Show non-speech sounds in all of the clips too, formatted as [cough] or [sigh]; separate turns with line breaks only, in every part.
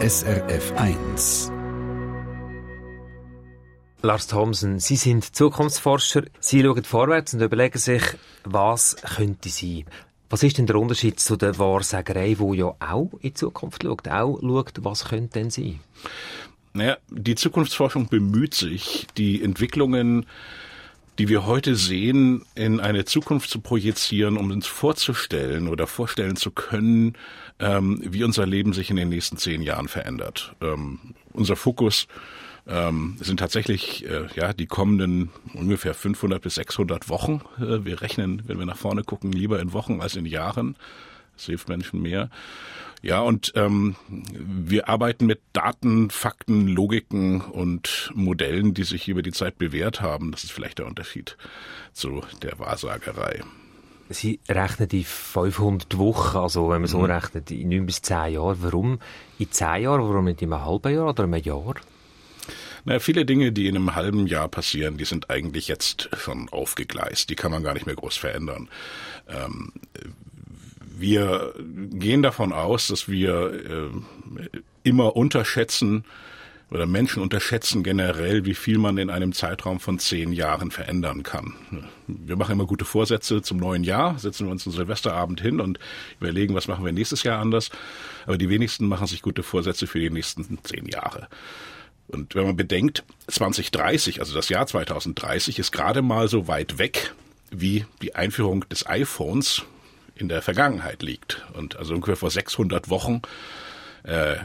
SRF 1.
Lars Thomsen, Sie sind Zukunftsforscher. Sie schauen vorwärts und überlegen sich, was könnte sein. Was ist denn der Unterschied zu der Wahrsagerei, wo ja auch in die Zukunft schaut, auch schaut, was könnte denn sein?
Naja, die Zukunftsforschung bemüht sich, die Entwicklungen die wir heute sehen, in eine Zukunft zu projizieren, um uns vorzustellen oder vorstellen zu können, ähm, wie unser Leben sich in den nächsten zehn Jahren verändert. Ähm, unser Fokus ähm, sind tatsächlich äh, ja die kommenden ungefähr 500 bis 600 Wochen. Äh, wir rechnen, wenn wir nach vorne gucken, lieber in Wochen als in Jahren. Das hilft Menschen mehr. Ja, und ähm, wir arbeiten mit Daten, Fakten, Logiken und Modellen, die sich über die Zeit bewährt haben. Das ist vielleicht der Unterschied zu der Wahrsagerei.
Sie rechnen die 500 Wochen, also wenn man so mhm. rechnet, in 9 bis 10 Jahren. Warum in 10 Jahren? Warum nicht in einem halben Jahr oder einem Jahr?
Na, viele Dinge, die in einem halben Jahr passieren, die sind eigentlich jetzt schon aufgegleist. Die kann man gar nicht mehr groß verändern. Ähm, wir gehen davon aus, dass wir äh, immer unterschätzen oder Menschen unterschätzen generell, wie viel man in einem Zeitraum von zehn Jahren verändern kann. Wir machen immer gute Vorsätze zum neuen Jahr, setzen wir uns einen Silvesterabend hin und überlegen, was machen wir nächstes Jahr anders. Aber die wenigsten machen sich gute Vorsätze für die nächsten zehn Jahre. Und wenn man bedenkt, 2030, also das Jahr 2030, ist gerade mal so weit weg wie die Einführung des iPhones in der Vergangenheit liegt. Und also ungefähr vor 600 Wochen äh,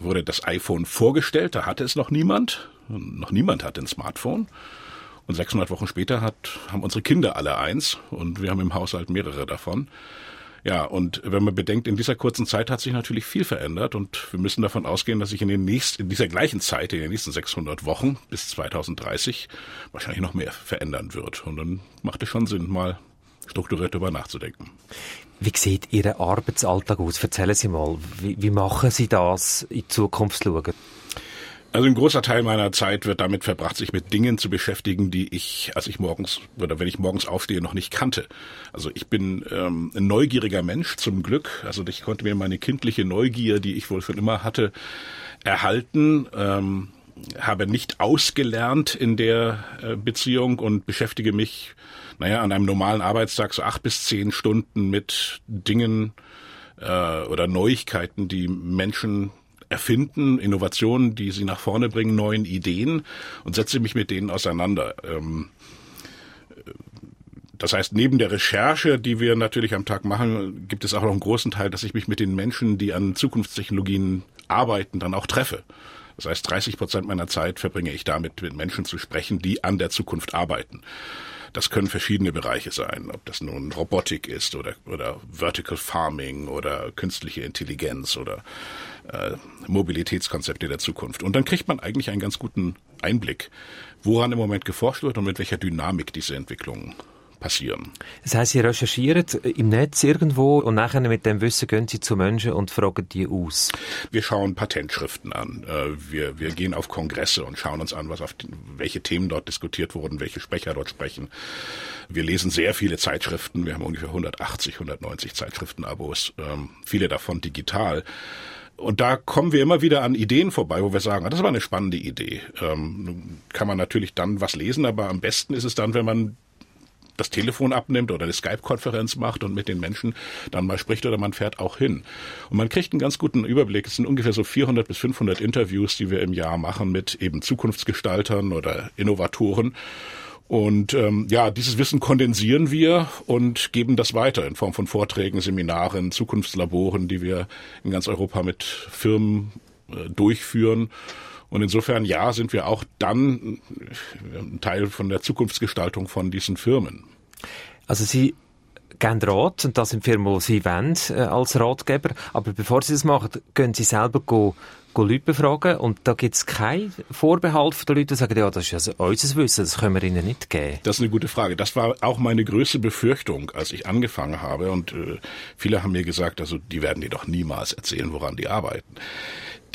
wurde das iPhone vorgestellt, da hatte es noch niemand. Noch niemand hat ein Smartphone. Und 600 Wochen später hat, haben unsere Kinder alle eins und wir haben im Haushalt mehrere davon. Ja, und wenn man bedenkt, in dieser kurzen Zeit hat sich natürlich viel verändert und wir müssen davon ausgehen, dass sich in, den nächsten, in dieser gleichen Zeit, in den nächsten 600 Wochen bis 2030 wahrscheinlich noch mehr verändern wird. Und dann macht es schon Sinn, mal strukturiert darüber nachzudenken.
Wie sieht Ihr Arbeitsalltag aus? Erzählen Sie mal, wie, wie machen Sie das in Zukunft schauen?
Also ein großer Teil meiner Zeit wird damit verbracht, sich mit Dingen zu beschäftigen, die ich, als ich morgens oder wenn ich morgens aufstehe, noch nicht kannte. Also ich bin ähm, ein neugieriger Mensch zum Glück. Also ich konnte mir meine kindliche Neugier, die ich wohl schon immer hatte, erhalten. Ähm, habe nicht ausgelernt in der äh, Beziehung und beschäftige mich naja, an einem normalen Arbeitstag so acht bis zehn Stunden mit Dingen äh, oder Neuigkeiten, die Menschen erfinden, Innovationen, die sie nach vorne bringen, neuen Ideen und setze mich mit denen auseinander. Ähm, das heißt, neben der Recherche, die wir natürlich am Tag machen, gibt es auch noch einen großen Teil, dass ich mich mit den Menschen, die an Zukunftstechnologien arbeiten, dann auch treffe. Das heißt, 30 Prozent meiner Zeit verbringe ich damit, mit Menschen zu sprechen, die an der Zukunft arbeiten. Das können verschiedene Bereiche sein, ob das nun Robotik ist oder, oder Vertical Farming oder künstliche Intelligenz oder äh, Mobilitätskonzepte der Zukunft. Und dann kriegt man eigentlich einen ganz guten Einblick, woran im Moment geforscht wird und mit welcher Dynamik diese Entwicklungen passieren.
Das heißt, Sie recherchieren im Netz irgendwo und nachher mit dem Wissen gehen Sie zu Menschen und fragen die aus?
Wir schauen Patentschriften an. Äh, wir, wir gehen auf Kongresse und schauen uns an, was auf die, welche Themen dort diskutiert wurden, welche Sprecher dort sprechen. Wir lesen sehr viele Zeitschriften. Wir haben ungefähr 180, 190 Zeitschriftenabos, ähm, viele davon digital. Und da kommen wir immer wieder an Ideen vorbei, wo wir sagen, ah, das war eine spannende Idee. Ähm, kann man natürlich dann was lesen, aber am besten ist es dann, wenn man das Telefon abnimmt oder eine Skype-Konferenz macht und mit den Menschen dann mal spricht oder man fährt auch hin. Und man kriegt einen ganz guten Überblick. Es sind ungefähr so 400 bis 500 Interviews, die wir im Jahr machen mit eben Zukunftsgestaltern oder Innovatoren. Und ähm, ja, dieses Wissen kondensieren wir und geben das weiter in Form von Vorträgen, Seminaren, Zukunftslaboren, die wir in ganz Europa mit Firmen äh, durchführen. Und insofern, ja, sind wir auch dann ein Teil von der Zukunftsgestaltung von diesen Firmen.
Also Sie geben Rat, und das Firmen, die Sie wollen, äh, als Ratgeber. Aber bevor Sie das machen, gehen Sie selber go, go Leute befragen. Und da gibt es keinen Vorbehalt von den Leuten, die sagen, ja, das ist also unser Wissen, das können wir Ihnen nicht geben.
Das ist eine gute Frage. Das war auch meine größte Befürchtung, als ich angefangen habe. Und äh, viele haben mir gesagt, also die werden dir doch niemals erzählen, woran die arbeiten.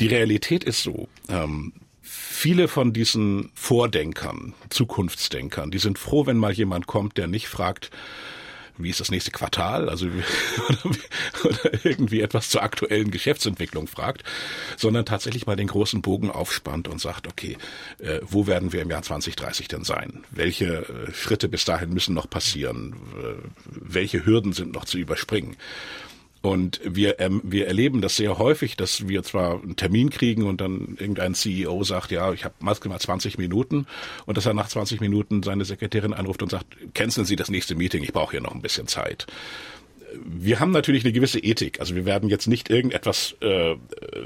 Die Realität ist so, ähm, viele von diesen Vordenkern, Zukunftsdenkern, die sind froh, wenn mal jemand kommt, der nicht fragt, wie ist das nächste Quartal, also [laughs] oder, oder irgendwie etwas zur aktuellen Geschäftsentwicklung fragt, sondern tatsächlich mal den großen Bogen aufspannt und sagt, okay, äh, wo werden wir im Jahr 2030 denn sein? Welche äh, Schritte bis dahin müssen noch passieren? Welche Hürden sind noch zu überspringen? Und wir, ähm, wir erleben das sehr häufig, dass wir zwar einen Termin kriegen und dann irgendein CEO sagt, ja, ich habe maximal 20 Minuten und dass er nach 20 Minuten seine Sekretärin anruft und sagt, canceln Sie das nächste Meeting, ich brauche hier noch ein bisschen Zeit. Wir haben natürlich eine gewisse Ethik. Also wir werden jetzt nicht irgendetwas äh,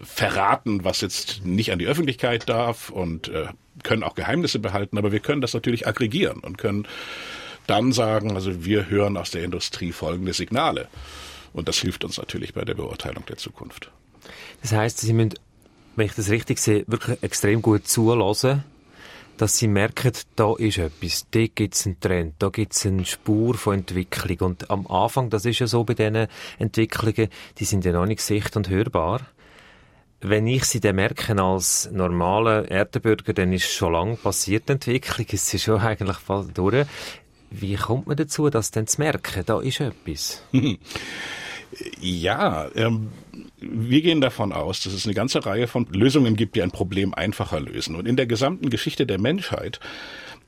verraten, was jetzt nicht an die Öffentlichkeit darf und äh, können auch Geheimnisse behalten, aber wir können das natürlich aggregieren und können dann sagen, also wir hören aus der Industrie folgende Signale. Und das hilft uns natürlich bei der Beurteilung der Zukunft.
Das heißt, Sie müssen, wenn ich das richtig sehe, wirklich extrem gut zulassen, dass Sie merken, da ist etwas, da gibt es einen Trend, da gibt es eine Spur von Entwicklung. Und am Anfang, das ist ja so bei diesen Entwicklungen, die sind ja noch nicht sicht- und hörbar. Wenn ich sie dann merke als normaler Erdenbürger, dann ist schon lange passiert, die Entwicklung. Es ist schon eigentlich voll durch. Wie kommt man dazu, das dann zu merken, da ist etwas? [laughs]
Ja, ähm, wir gehen davon aus, dass es eine ganze Reihe von Lösungen gibt, die ein Problem einfacher lösen. Und in der gesamten Geschichte der Menschheit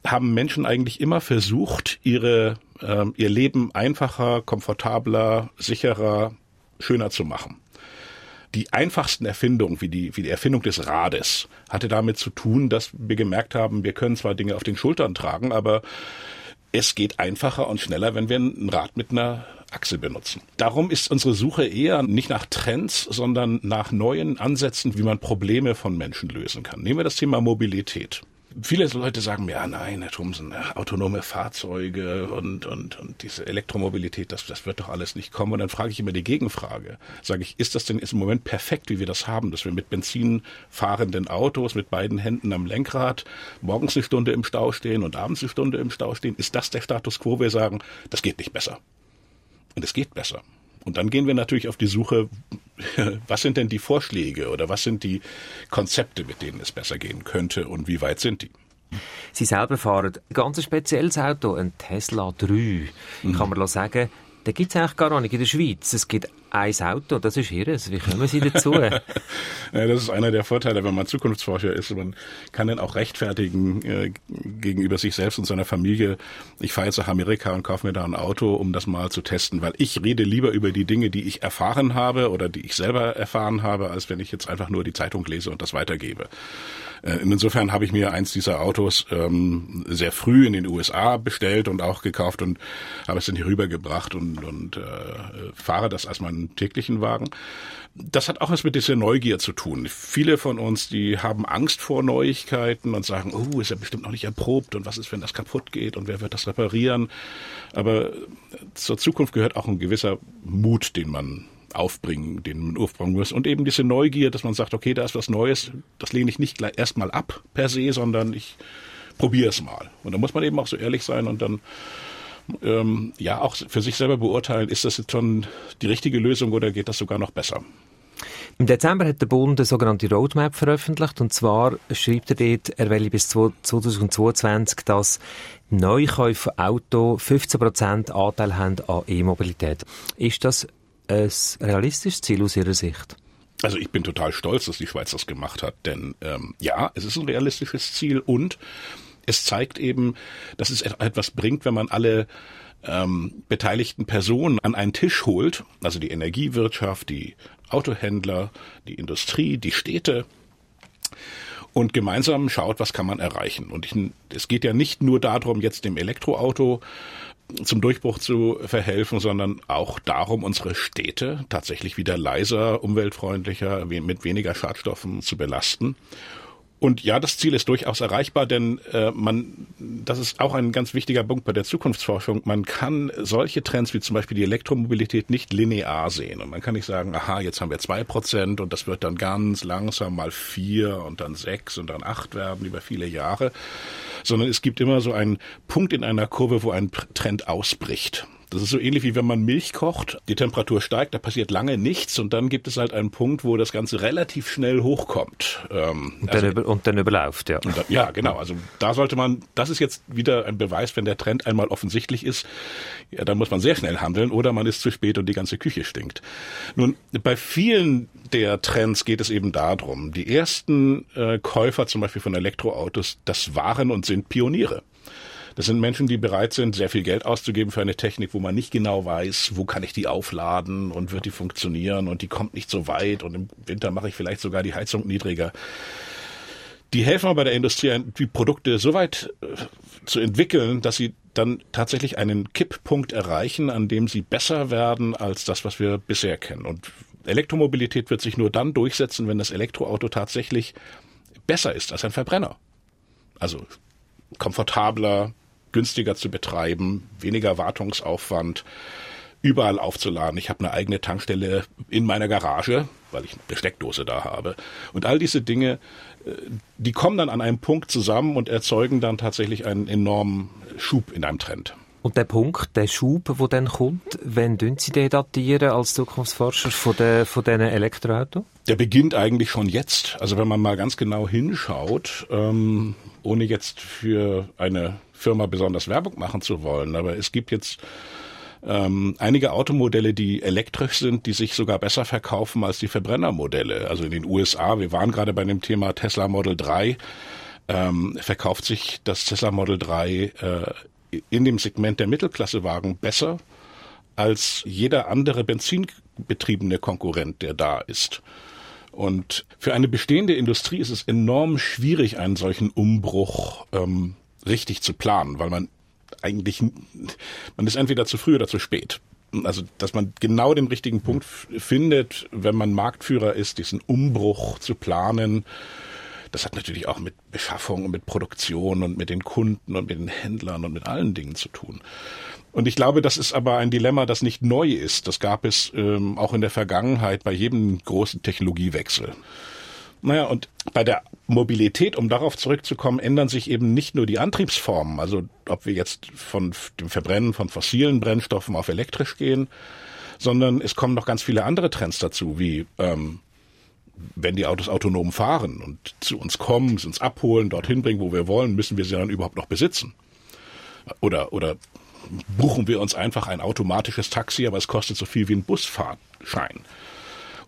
haben Menschen eigentlich immer versucht, ihre, äh, ihr Leben einfacher, komfortabler, sicherer, schöner zu machen. Die einfachsten Erfindungen, wie die, wie die Erfindung des Rades, hatte damit zu tun, dass wir gemerkt haben, wir können zwar Dinge auf den Schultern tragen, aber es geht einfacher und schneller, wenn wir ein Rad mit einer Achse benutzen. Darum ist unsere Suche eher nicht nach Trends, sondern nach neuen Ansätzen, wie man Probleme von Menschen lösen kann. Nehmen wir das Thema Mobilität viele Leute sagen mir, ja nein, Herr Thomsen, autonome Fahrzeuge und, und, und diese Elektromobilität, das, das wird doch alles nicht kommen. Und dann frage ich immer die Gegenfrage. Sage ich, ist das denn im Moment perfekt, wie wir das haben, dass wir mit Benzin fahrenden Autos mit beiden Händen am Lenkrad morgens eine Stunde im Stau stehen und abends eine Stunde im Stau stehen? Ist das der Status quo? Wir sagen, das geht nicht besser. Und es geht besser. Und dann gehen wir natürlich auf die Suche, [laughs] was sind denn die Vorschläge oder was sind die Konzepte, mit denen es besser gehen könnte und wie weit sind die?
Sie selber fahren ein ganz spezielles Auto, ein Tesla 3. Mhm. Kann man sagen, den gibt es eigentlich gar nicht in der Schweiz. Es gibt ein Auto, das ist ihres. Wie kommen Sie dazu? [laughs]
ja, das ist einer der Vorteile, wenn man Zukunftsforscher ist. Man kann dann auch rechtfertigen äh, gegenüber sich selbst und seiner Familie. Ich fahre jetzt nach Amerika und kaufe mir da ein Auto, um das mal zu testen, weil ich rede lieber über die Dinge, die ich erfahren habe oder die ich selber erfahren habe, als wenn ich jetzt einfach nur die Zeitung lese und das weitergebe. Äh, insofern habe ich mir eins dieser Autos ähm, sehr früh in den USA bestellt und auch gekauft und habe es dann hier rübergebracht und, und äh, fahre das als meinen täglichen Wagen. Das hat auch was mit dieser Neugier zu tun. Viele von uns, die haben Angst vor Neuigkeiten und sagen, oh, ist ja bestimmt noch nicht erprobt und was ist, wenn das kaputt geht und wer wird das reparieren? Aber zur Zukunft gehört auch ein gewisser Mut, den man aufbringen, den man aufbringen muss. Und eben diese Neugier, dass man sagt, okay, da ist was Neues, das lehne ich nicht erstmal ab per se, sondern ich probiere es mal. Und da muss man eben auch so ehrlich sein und dann ähm, ja auch für sich selber beurteilen, ist das jetzt schon die richtige Lösung oder geht das sogar noch besser?
Im Dezember hat der Bund eine sogenannte Roadmap veröffentlicht und zwar schreibt er dort, er will bis 2022, dass Neukäufe Auto 15% Anteil haben an E-Mobilität. Ist das ein realistisches Ziel aus Ihrer Sicht?
Also ich bin total stolz, dass die Schweiz das gemacht hat, denn ähm, ja, es ist ein realistisches Ziel und es zeigt eben, dass es etwas bringt, wenn man alle ähm, beteiligten Personen an einen Tisch holt, also die Energiewirtschaft, die Autohändler, die Industrie, die Städte und gemeinsam schaut, was kann man erreichen. Und ich, es geht ja nicht nur darum, jetzt dem Elektroauto zum Durchbruch zu verhelfen, sondern auch darum, unsere Städte tatsächlich wieder leiser, umweltfreundlicher, mit weniger Schadstoffen zu belasten. Und ja, das Ziel ist durchaus erreichbar, denn äh, man, das ist auch ein ganz wichtiger Punkt bei der Zukunftsforschung. Man kann solche Trends wie zum Beispiel die Elektromobilität nicht linear sehen. Und man kann nicht sagen, aha, jetzt haben wir zwei Prozent und das wird dann ganz langsam mal vier und dann sechs und dann acht werden über viele Jahre, sondern es gibt immer so einen Punkt in einer Kurve, wo ein Trend ausbricht. Das ist so ähnlich wie wenn man Milch kocht. Die Temperatur steigt, da passiert lange nichts und dann gibt es halt einen Punkt, wo das Ganze relativ schnell hochkommt.
Ähm, und, dann also, und, dann überläuft, ja.
Da, ja, genau. Also da sollte man, das ist jetzt wieder ein Beweis, wenn der Trend einmal offensichtlich ist, ja, dann muss man sehr schnell handeln oder man ist zu spät und die ganze Küche stinkt. Nun, bei vielen der Trends geht es eben darum, die ersten äh, Käufer zum Beispiel von Elektroautos, das waren und sind Pioniere. Das sind Menschen, die bereit sind, sehr viel Geld auszugeben für eine Technik, wo man nicht genau weiß, wo kann ich die aufladen und wird die funktionieren und die kommt nicht so weit und im Winter mache ich vielleicht sogar die Heizung niedriger. Die helfen aber bei der Industrie, die Produkte so weit äh, zu entwickeln, dass sie dann tatsächlich einen Kipppunkt erreichen, an dem sie besser werden als das, was wir bisher kennen. Und Elektromobilität wird sich nur dann durchsetzen, wenn das Elektroauto tatsächlich besser ist als ein Verbrenner. Also komfortabler, günstiger zu betreiben, weniger Wartungsaufwand, überall aufzuladen. Ich habe eine eigene Tankstelle in meiner Garage, weil ich eine Steckdose da habe. Und all diese Dinge, äh, die kommen dann an einem Punkt zusammen und erzeugen dann tatsächlich einen enormen Schub in einem Trend.
Und der Punkt, der Schub, der dann kommt, wenn Sie den datieren als Zukunftsforscher von, der, von diesen Elektroautos?
Der beginnt eigentlich schon jetzt. Also wenn man mal ganz genau hinschaut, ähm, ohne jetzt für eine Firma besonders Werbung machen zu wollen, aber es gibt jetzt ähm, einige Automodelle, die elektrisch sind, die sich sogar besser verkaufen als die Verbrennermodelle. Also in den USA, wir waren gerade bei dem Thema Tesla Model 3, ähm, verkauft sich das Tesla Model 3 äh, in dem Segment der Mittelklassewagen besser als jeder andere benzinbetriebene Konkurrent, der da ist. Und für eine bestehende Industrie ist es enorm schwierig, einen solchen Umbruch ähm, richtig zu planen, weil man eigentlich, man ist entweder zu früh oder zu spät. Also, dass man genau den richtigen Punkt findet, wenn man Marktführer ist, diesen Umbruch zu planen. Das hat natürlich auch mit Beschaffung und mit Produktion und mit den Kunden und mit den Händlern und mit allen Dingen zu tun. Und ich glaube, das ist aber ein Dilemma, das nicht neu ist. Das gab es ähm, auch in der Vergangenheit bei jedem großen Technologiewechsel. Naja, und bei der Mobilität, um darauf zurückzukommen, ändern sich eben nicht nur die Antriebsformen, also ob wir jetzt von dem Verbrennen von fossilen Brennstoffen auf elektrisch gehen, sondern es kommen noch ganz viele andere Trends dazu, wie ähm, wenn die Autos autonom fahren und zu uns kommen, uns abholen, dorthin bringen, wo wir wollen, müssen wir sie dann überhaupt noch besitzen? Oder, oder buchen wir uns einfach ein automatisches Taxi, aber es kostet so viel wie ein Busfahrtschein.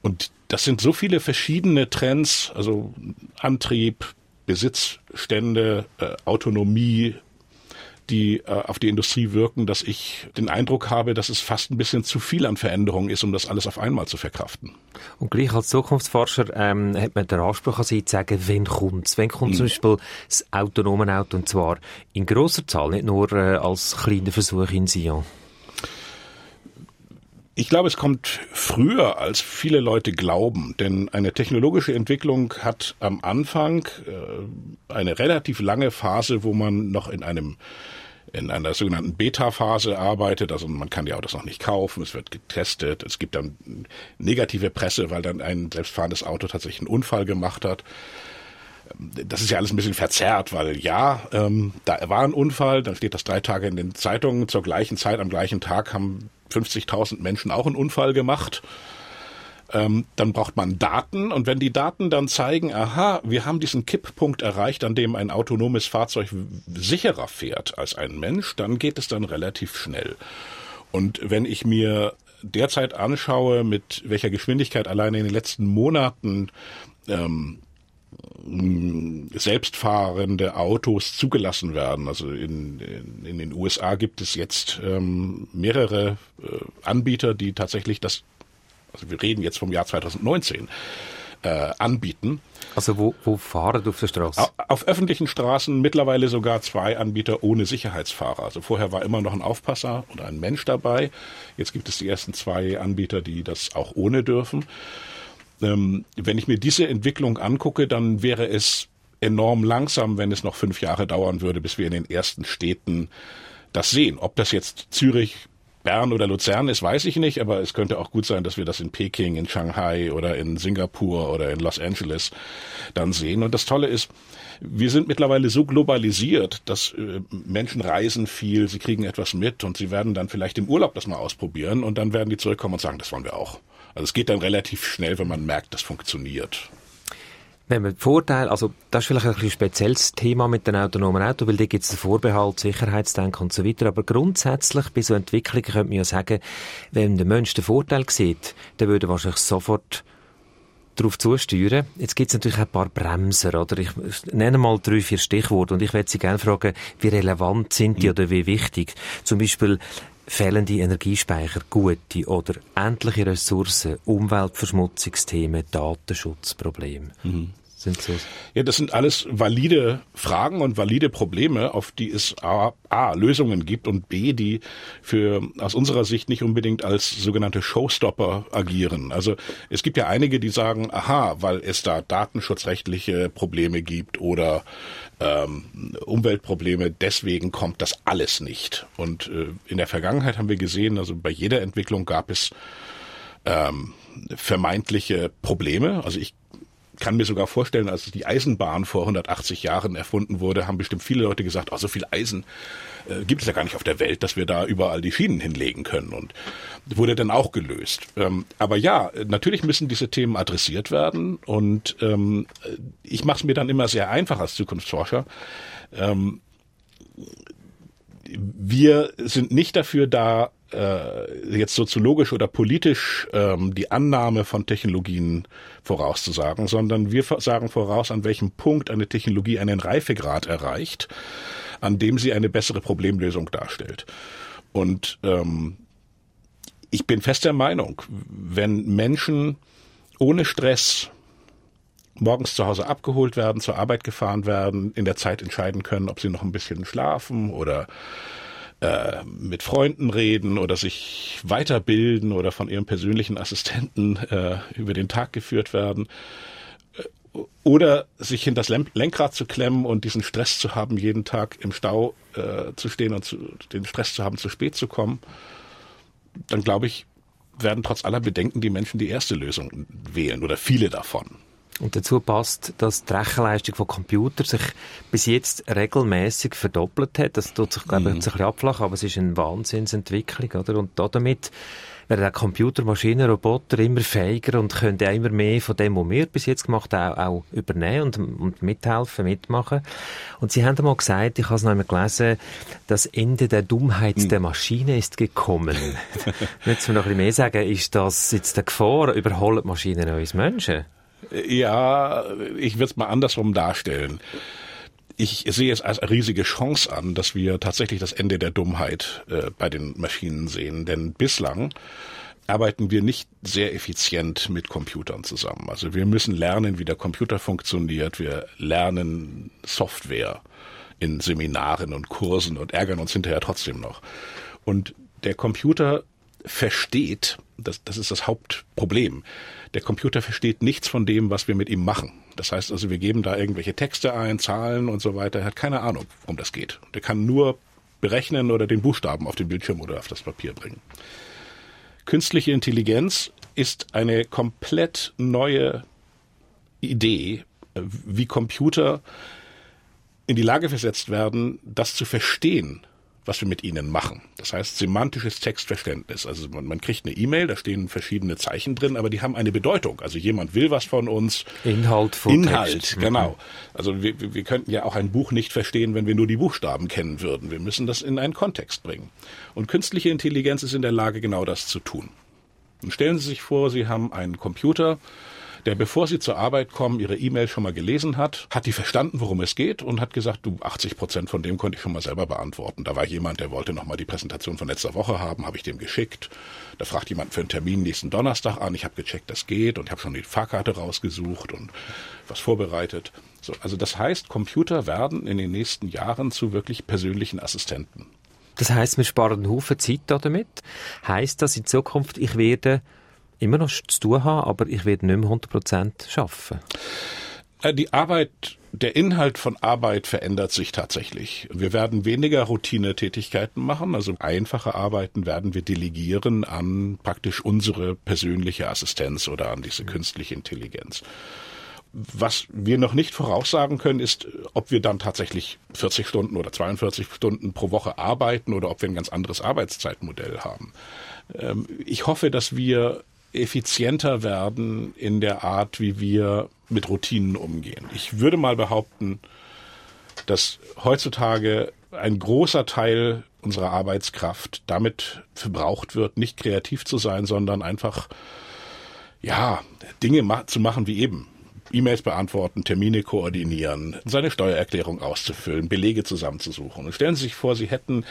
Und das sind so viele verschiedene Trends, also Antrieb, Besitzstände, äh, Autonomie, die äh, auf die Industrie wirken, dass ich den Eindruck habe, dass es fast ein bisschen zu viel an Veränderungen ist, um das alles auf einmal zu verkraften.
Und gleich als Zukunftsforscher ähm, hat man den Anspruch an Sie zu sagen, wenn kommt Wenn kommt mhm. zum Beispiel das autonome Auto und zwar in großer Zahl, nicht nur äh, als kleiner Versuch in Sion?
Ich glaube, es kommt früher, als viele Leute glauben, denn eine technologische Entwicklung hat am Anfang äh, eine relativ lange Phase, wo man noch in einem in einer sogenannten Beta-Phase arbeitet. Also man kann die Autos noch nicht kaufen, es wird getestet, es gibt dann negative Presse, weil dann ein selbstfahrendes Auto tatsächlich einen Unfall gemacht hat. Das ist ja alles ein bisschen verzerrt, weil ja, ähm, da war ein Unfall, dann steht das drei Tage in den Zeitungen, zur gleichen Zeit, am gleichen Tag haben 50.000 Menschen auch einen Unfall gemacht. Ähm, dann braucht man Daten und wenn die Daten dann zeigen, aha, wir haben diesen Kipppunkt erreicht, an dem ein autonomes Fahrzeug sicherer fährt als ein Mensch, dann geht es dann relativ schnell. Und wenn ich mir derzeit anschaue, mit welcher Geschwindigkeit alleine in den letzten Monaten ähm, selbstfahrende Autos zugelassen werden. Also in, in, in den USA gibt es jetzt ähm, mehrere äh, Anbieter, die tatsächlich das, also wir reden jetzt vom Jahr 2019, äh, anbieten.
Also wo, wo fahren auf der Straße?
Auf, auf öffentlichen Straßen mittlerweile sogar zwei Anbieter ohne Sicherheitsfahrer. Also vorher war immer noch ein Aufpasser oder ein Mensch dabei. Jetzt gibt es die ersten zwei Anbieter, die das auch ohne dürfen. Ähm, wenn ich mir diese Entwicklung angucke, dann wäre es enorm langsam, wenn es noch fünf Jahre dauern würde, bis wir in den ersten Städten das sehen. Ob das jetzt Zürich, Bern oder Luzern ist, weiß ich nicht, aber es könnte auch gut sein, dass wir das in Peking, in Shanghai oder in Singapur oder in Los Angeles dann sehen. Und das Tolle ist, wir sind mittlerweile so globalisiert, dass äh, Menschen reisen viel, sie kriegen etwas mit und sie werden dann vielleicht im Urlaub das mal ausprobieren und dann werden die zurückkommen und sagen, das wollen wir auch. Also es geht dann relativ schnell, wenn man merkt, das funktioniert.
Wenn man Vorteil, also das ist vielleicht ein bisschen spezielles Thema mit den autonomen Autos, weil da gibt es den Vorbehalt, Sicherheitsdenken und so weiter. Aber grundsätzlich bei so Entwicklungen könnte man ja sagen, wenn der Mensch den Vorteil sieht, dann würde er wahrscheinlich sofort darauf zusteuern. Jetzt gibt es natürlich ein paar Bremser, oder? Ich nenne mal drei, vier Stichworte und ich werde Sie gerne fragen, wie relevant sind die mhm. oder wie wichtig? Zum Beispiel fehlende Energiespeicher, gute oder endliche Ressourcen, Umweltverschmutzungsthemen, Datenschutzprobleme. Mhm
sind so. Ja, das sind alles valide Fragen und valide Probleme, auf die es A, A, Lösungen gibt und B, die für aus unserer Sicht nicht unbedingt als sogenannte Showstopper agieren. Also es gibt ja einige, die sagen, aha, weil es da datenschutzrechtliche Probleme gibt oder ähm, Umweltprobleme, deswegen kommt das alles nicht. Und äh, in der Vergangenheit haben wir gesehen, also bei jeder Entwicklung gab es ähm, vermeintliche Probleme. Also ich kann mir sogar vorstellen, als die Eisenbahn vor 180 Jahren erfunden wurde, haben bestimmt viele Leute gesagt, oh, so viel Eisen äh, gibt es ja gar nicht auf der Welt, dass wir da überall die Schienen hinlegen können. Und wurde dann auch gelöst. Ähm, aber ja, natürlich müssen diese Themen adressiert werden. Und ähm, ich mache es mir dann immer sehr einfach als Zukunftsforscher. Ähm, wir sind nicht dafür da, äh, jetzt soziologisch oder politisch ähm, die Annahme von Technologien vorauszusagen, sondern wir sagen voraus, an welchem Punkt eine Technologie einen Reifegrad erreicht, an dem sie eine bessere Problemlösung darstellt. Und ähm, ich bin fest der Meinung, wenn Menschen ohne Stress morgens zu Hause abgeholt werden, zur Arbeit gefahren werden, in der Zeit entscheiden können, ob sie noch ein bisschen schlafen oder äh, mit Freunden reden oder sich weiterbilden oder von ihrem persönlichen Assistenten äh, über den Tag geführt werden. Äh, oder sich in das Lenkrad zu klemmen und diesen Stress zu haben, jeden Tag im Stau äh, zu stehen und zu, den Stress zu haben, zu spät zu kommen, dann glaube ich, werden trotz aller Bedenken die Menschen die erste Lösung wählen oder viele davon.
Und dazu passt, dass die Rechenleistung von Computern sich bis jetzt regelmäßig verdoppelt hat. Das tut sich, glaube ich, mhm. ein bisschen abflachen, aber es ist eine Wahnsinnsentwicklung, oder? Und damit werden auch Computer, Maschinen, Roboter immer fähiger und können auch immer mehr von dem, was wir bis jetzt gemacht haben, auch, auch übernehmen und, und mithelfen, mitmachen. Und Sie haben einmal gesagt, ich habe es noch einmal gelesen, das Ende der Dummheit hm. der Maschine ist gekommen. [laughs] Jetzt noch ein bisschen mehr sagen, ist das jetzt der Gefahr, überholen Maschinen uns Menschen?
Ja, ich würde es mal andersrum darstellen. Ich sehe es als riesige Chance an, dass wir tatsächlich das Ende der Dummheit äh, bei den Maschinen sehen. Denn bislang arbeiten wir nicht sehr effizient mit Computern zusammen. Also wir müssen lernen, wie der Computer funktioniert. Wir lernen Software in Seminaren und Kursen und ärgern uns hinterher trotzdem noch. Und der Computer versteht, das, das ist das Hauptproblem, der Computer versteht nichts von dem, was wir mit ihm machen. Das heißt also, wir geben da irgendwelche Texte ein, Zahlen und so weiter. Er hat keine Ahnung, worum das geht. Der kann nur berechnen oder den Buchstaben auf den Bildschirm oder auf das Papier bringen. Künstliche Intelligenz ist eine komplett neue Idee, wie Computer in die Lage versetzt werden, das zu verstehen, was wir mit ihnen machen. Das heißt semantisches Textverständnis. Also man, man kriegt eine E-Mail, da stehen verschiedene Zeichen drin, aber die haben eine Bedeutung. Also jemand will was von uns.
Inhalt
von Inhalt, Text. genau. Also wir, wir könnten ja auch ein Buch nicht verstehen, wenn wir nur die Buchstaben kennen würden. Wir müssen das in einen Kontext bringen. Und künstliche Intelligenz ist in der Lage, genau das zu tun. Und stellen Sie sich vor, Sie haben einen Computer, der, bevor sie zur Arbeit kommen, ihre E-Mail schon mal gelesen hat, hat die verstanden, worum es geht und hat gesagt, du, 80 Prozent von dem konnte ich schon mal selber beantworten. Da war jemand, der wollte noch mal die Präsentation von letzter Woche haben, habe ich dem geschickt. Da fragt jemand für einen Termin nächsten Donnerstag an. Ich habe gecheckt, das geht und habe schon die Fahrkarte rausgesucht und was vorbereitet. So, also das heißt, Computer werden in den nächsten Jahren zu wirklich persönlichen Assistenten.
Das heißt, wir sparen einen Haufen Zeit damit. Heißt das in Zukunft, ich werde immer noch zu tun haben, aber ich werde nicht mehr 100% arbeiten?
Äh, die Arbeit, der Inhalt von Arbeit verändert sich tatsächlich. Wir werden weniger Routinetätigkeiten machen, also einfache Arbeiten werden wir delegieren an praktisch unsere persönliche Assistenz oder an diese künstliche Intelligenz. Was wir noch nicht voraussagen können, ist, ob wir dann tatsächlich 40 Stunden oder 42 Stunden pro Woche arbeiten oder ob wir ein ganz anderes Arbeitszeitmodell haben. Ähm, ich hoffe, dass wir effizienter werden in der Art, wie wir mit Routinen umgehen. Ich würde mal behaupten, dass heutzutage ein großer Teil unserer Arbeitskraft damit verbraucht wird, nicht kreativ zu sein, sondern einfach, ja, Dinge ma zu machen wie eben. E-Mails beantworten, Termine koordinieren, seine Steuererklärung auszufüllen, Belege zusammenzusuchen. Und stellen Sie sich vor, Sie hätten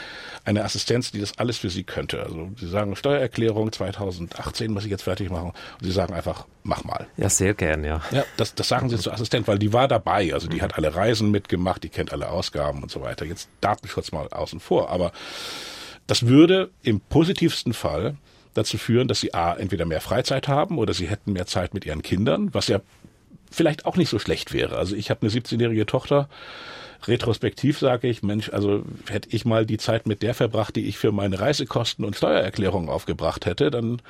eine Assistenz, die das alles für Sie könnte. Also Sie sagen Steuererklärung 2018 muss ich jetzt fertig machen. Und Sie sagen einfach, mach mal.
Ja, sehr gern, ja.
Ja, das, das sagen Sie zur Assistent, weil die war dabei. Also die hat alle Reisen mitgemacht, die kennt alle Ausgaben und so weiter. Jetzt Datenschutz mal außen vor. Aber das würde im positivsten Fall dazu führen, dass sie A, entweder mehr Freizeit haben oder sie hätten mehr Zeit mit ihren Kindern, was ja vielleicht auch nicht so schlecht wäre. Also ich habe eine 17-jährige Tochter. Retrospektiv sage ich, Mensch, also hätte ich mal die Zeit mit der verbracht, die ich für meine Reisekosten und Steuererklärungen aufgebracht hätte, dann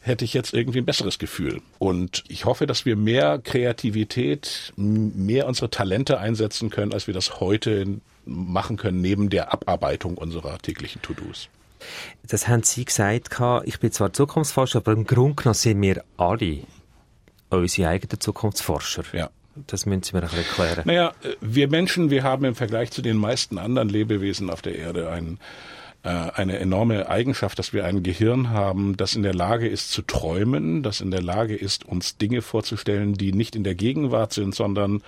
hätte ich jetzt irgendwie ein besseres Gefühl. Und ich hoffe, dass wir mehr Kreativität, mehr unsere Talente einsetzen können, als wir das heute machen können, neben der Abarbeitung unserer täglichen To-Dos.
Das haben Sie gesagt, ich bin zwar Zukunftsforscher, aber im Grunde genommen sind wir alle unsere eigenen Zukunftsforscher.
Ja.
Das müssen Sie mir noch erklären.
Naja, wir Menschen, wir haben im Vergleich zu den meisten anderen Lebewesen auf der Erde ein, äh, eine enorme Eigenschaft, dass wir ein Gehirn haben, das in der Lage ist zu träumen, das in der Lage ist, uns Dinge vorzustellen, die nicht in der Gegenwart sind, sondern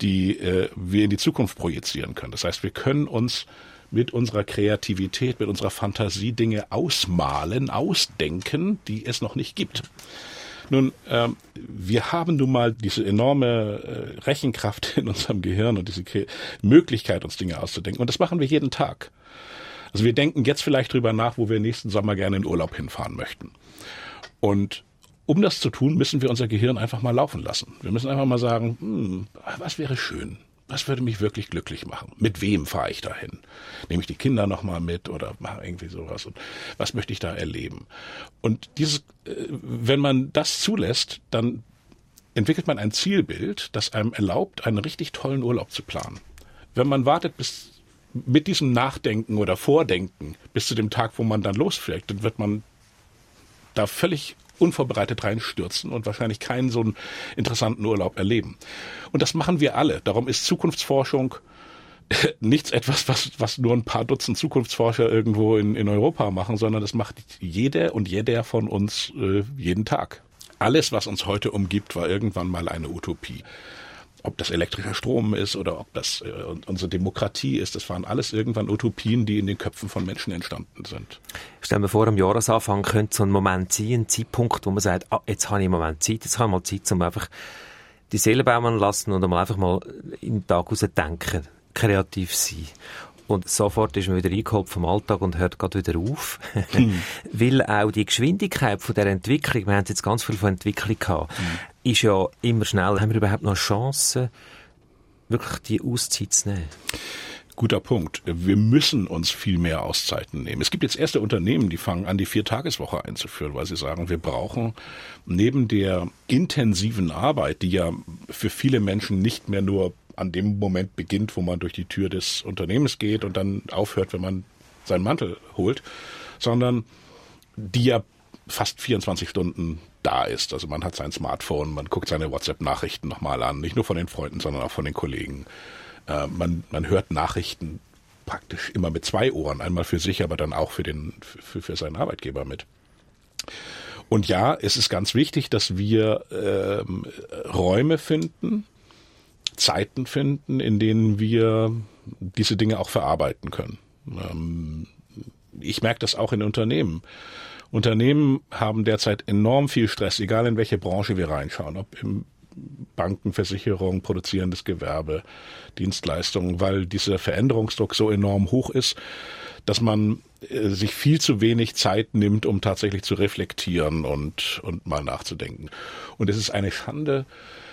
die äh, wir in die Zukunft projizieren können. Das heißt, wir können uns mit unserer Kreativität, mit unserer Fantasie Dinge ausmalen, ausdenken, die es noch nicht gibt. Nun, ähm, wir haben nun mal diese enorme äh, Rechenkraft [laughs] in unserem Gehirn und diese K Möglichkeit, uns Dinge auszudenken. Und das machen wir jeden Tag. Also wir denken jetzt vielleicht drüber nach, wo wir nächsten Sommer gerne in Urlaub hinfahren möchten. Und um das zu tun, müssen wir unser Gehirn einfach mal laufen lassen. Wir müssen einfach mal sagen, hm, was wäre schön? Was würde mich wirklich glücklich machen? Mit wem fahre ich dahin? Nehme ich die Kinder nochmal mit oder mache irgendwie sowas? Und was möchte ich da erleben? Und dieses, äh, wenn man das zulässt, dann entwickelt man ein Zielbild, das einem erlaubt, einen richtig tollen Urlaub zu planen. Wenn man wartet bis mit diesem Nachdenken oder Vordenken bis zu dem Tag, wo man dann losfährt, dann wird man da völlig unvorbereitet reinstürzen und wahrscheinlich keinen so einen interessanten Urlaub erleben. Und das machen wir alle. Darum ist Zukunftsforschung nichts etwas, was, was nur ein paar Dutzend Zukunftsforscher irgendwo in, in Europa machen, sondern das macht jeder und jeder von uns äh, jeden Tag. Alles, was uns heute umgibt, war irgendwann mal eine Utopie ob das elektrischer Strom ist oder ob das äh, unsere Demokratie ist, das waren alles irgendwann Utopien, die in den Köpfen von Menschen entstanden sind.
Stellen wir vor, am Jahresanfang könnte so ein Moment sein, ein Zeitpunkt, wo man sagt, ah, jetzt habe ich einen Moment Zeit, jetzt habe ich mal Zeit, um einfach die Seele baumeln lassen und mal einfach mal in den Tag raus denken, kreativ sein. Und sofort ist man wieder eingeholt vom Alltag und hört gerade wieder auf. Mhm. [laughs] Weil auch die Geschwindigkeit von der Entwicklung, wir haben jetzt ganz viel von Entwicklung gehabt, mhm. Ist ja immer schneller. Haben wir überhaupt noch Chancen, wirklich die Auszeit zu nehmen?
Guter Punkt. Wir müssen uns viel mehr Auszeiten nehmen. Es gibt jetzt erste Unternehmen, die fangen an, die Viertageswoche einzuführen, weil sie sagen, wir brauchen neben der intensiven Arbeit, die ja für viele Menschen nicht mehr nur an dem Moment beginnt, wo man durch die Tür des Unternehmens geht und dann aufhört, wenn man seinen Mantel holt, sondern die ja fast 24 Stunden da ist. Also man hat sein Smartphone, man guckt seine WhatsApp-Nachrichten nochmal an, nicht nur von den Freunden, sondern auch von den Kollegen. Äh, man, man hört Nachrichten praktisch immer mit zwei Ohren, einmal für sich, aber dann auch für, den, für, für seinen Arbeitgeber mit. Und ja, es ist ganz wichtig, dass wir ähm, Räume finden, Zeiten finden, in denen wir diese Dinge auch verarbeiten können. Ähm, ich merke das auch in Unternehmen. Unternehmen haben derzeit enorm viel Stress, egal in welche Branche wir reinschauen, ob im Banken, Versicherungen, produzierendes Gewerbe, Dienstleistungen, weil dieser Veränderungsdruck so enorm hoch ist, dass man äh, sich viel zu wenig Zeit nimmt, um tatsächlich zu reflektieren und, und mal nachzudenken. Und es ist eine Schande,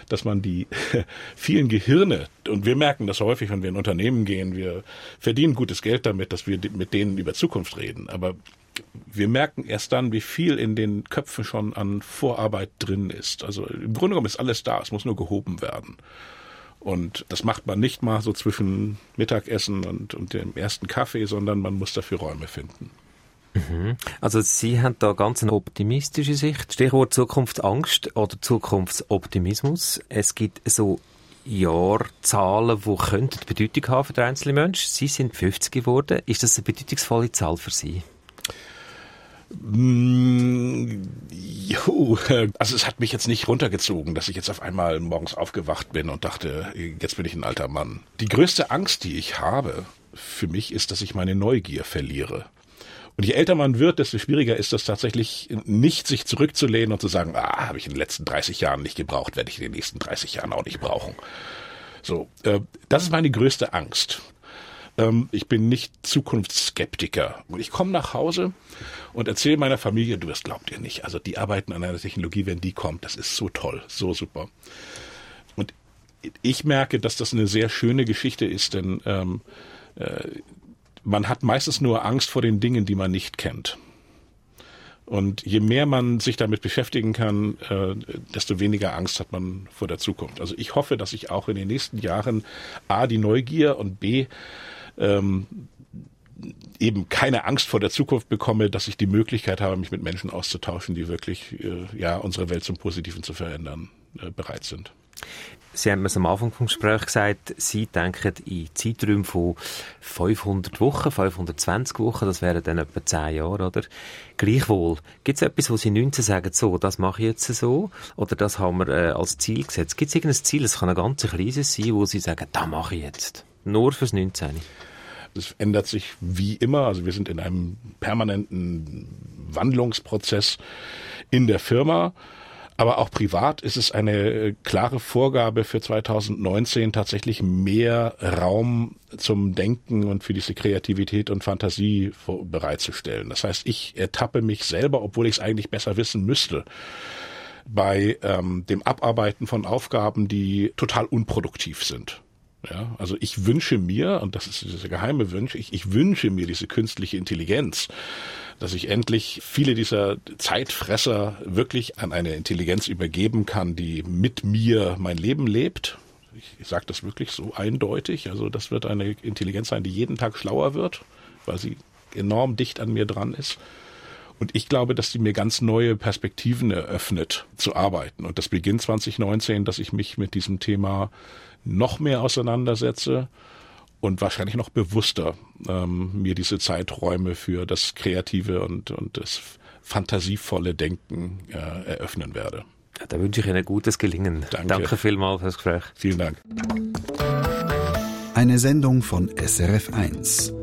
dass man die [laughs] vielen Gehirne, und wir merken das häufig, wenn wir in Unternehmen gehen, wir verdienen gutes Geld damit, dass wir mit denen über Zukunft reden. Aber wir merken erst dann, wie viel in den Köpfen schon an Vorarbeit drin ist. Also im Grunde genommen ist alles da, es muss nur gehoben werden. Und das macht man nicht mal so zwischen Mittagessen und, und dem ersten Kaffee, sondern man muss dafür Räume finden.
Mhm. Also Sie haben da ganz eine optimistische Sicht. Stichwort Zukunftsangst oder Zukunftsoptimismus. Es gibt so Jahrzahlen, die könnten Bedeutung haben für den einzelnen Menschen. Sie sind 50 geworden. Ist das eine bedeutungsvolle Zahl für Sie?
Mm, jo, [laughs] also es hat mich jetzt nicht runtergezogen, dass ich jetzt auf einmal morgens aufgewacht bin und dachte, jetzt bin ich ein alter Mann. Die größte Angst, die ich habe für mich, ist, dass ich meine Neugier verliere. Und je älter man wird, desto schwieriger ist es tatsächlich nicht, sich zurückzulehnen und zu sagen, ah, habe ich in den letzten 30 Jahren nicht gebraucht, werde ich in den nächsten 30 Jahren auch nicht brauchen. So, äh, das ist meine größte Angst. Ähm, ich bin nicht Zukunftsskeptiker. Ich komme nach Hause und erzähle meiner Familie, du wirst glaubt ihr nicht, also die arbeiten an einer Technologie, wenn die kommt, das ist so toll, so super. Und ich merke, dass das eine sehr schöne Geschichte ist, denn ähm, äh, man hat meistens nur Angst vor den Dingen, die man nicht kennt. Und je mehr man sich damit beschäftigen kann, äh, desto weniger Angst hat man vor der Zukunft. Also ich hoffe, dass ich auch in den nächsten Jahren A, die Neugier und B, ähm, eben keine Angst vor der Zukunft bekomme, dass ich die Möglichkeit habe, mich mit Menschen auszutauschen, die wirklich äh, ja unsere Welt zum Positiven zu verändern äh, bereit sind.
Sie haben es am Anfang vom Gespräch gesagt, Sie denken in Zeiträumen von 500 Wochen, 520 Wochen, das wären dann etwa 10 Jahre, oder? Gleichwohl, gibt es etwas, wo Sie 19 sagen, so, das mache ich jetzt so, oder das haben wir äh, als Ziel gesetzt? Gibt es irgendein Ziel, es kann ein ganz kleines sein, wo Sie sagen, das mache ich jetzt? Nur fürs 19.
Es ändert sich wie immer. Also wir sind in einem permanenten Wandlungsprozess in der Firma. Aber auch privat ist es eine äh, klare Vorgabe für 2019 tatsächlich mehr Raum zum Denken und für diese Kreativität und Fantasie bereitzustellen. Das heißt, ich ertappe mich selber, obwohl ich es eigentlich besser wissen müsste, bei ähm, dem Abarbeiten von Aufgaben, die total unproduktiv sind. Ja, also ich wünsche mir, und das ist dieser geheime Wunsch, ich, ich wünsche mir diese künstliche Intelligenz, dass ich endlich viele dieser Zeitfresser wirklich an eine Intelligenz übergeben kann, die mit mir mein Leben lebt. Ich sage das wirklich so eindeutig. Also das wird eine Intelligenz sein, die jeden Tag schlauer wird, weil sie enorm dicht an mir dran ist. Und ich glaube, dass sie mir ganz neue Perspektiven eröffnet zu arbeiten. Und das beginnt 2019, dass ich mich mit diesem Thema noch mehr auseinandersetze und wahrscheinlich noch bewusster ähm, mir diese Zeiträume für das kreative und, und das fantasievolle Denken äh, eröffnen werde.
Ja, da wünsche ich Ihnen gutes Gelingen. Danke, Danke vielmals für das Gespräch.
Vielen Dank.
Eine Sendung von SRF1.